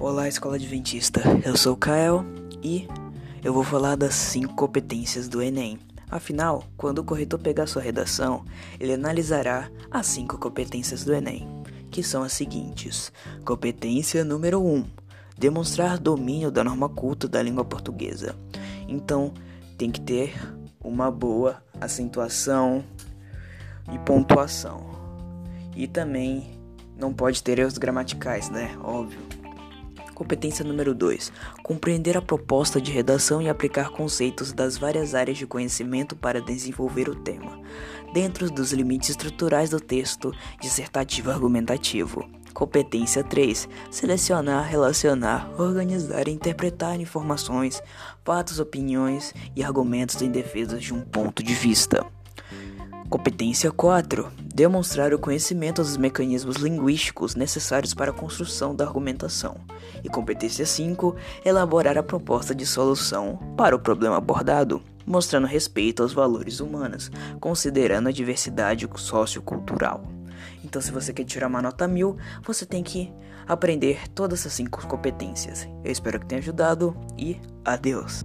Olá, Escola Adventista. Eu sou o Kael e eu vou falar das 5 competências do Enem. Afinal, quando o corretor pegar sua redação, ele analisará as 5 competências do Enem, que são as seguintes: Competência número 1: um, demonstrar domínio da norma culta da língua portuguesa. Então, tem que ter uma boa acentuação e pontuação. E também não pode ter erros gramaticais, né? Óbvio. Competência número 2: compreender a proposta de redação e aplicar conceitos das várias áreas de conhecimento para desenvolver o tema, dentro dos limites estruturais do texto dissertativo argumentativo. Competência 3: selecionar, relacionar, organizar e interpretar informações, fatos, opiniões e argumentos em defesa de um ponto de vista. Competência 4. Demonstrar o conhecimento dos mecanismos linguísticos necessários para a construção da argumentação. E competência 5. Elaborar a proposta de solução para o problema abordado, mostrando respeito aos valores humanos, considerando a diversidade sociocultural. Então, se você quer tirar uma nota mil, você tem que aprender todas essas cinco competências. Eu espero que tenha ajudado e adeus!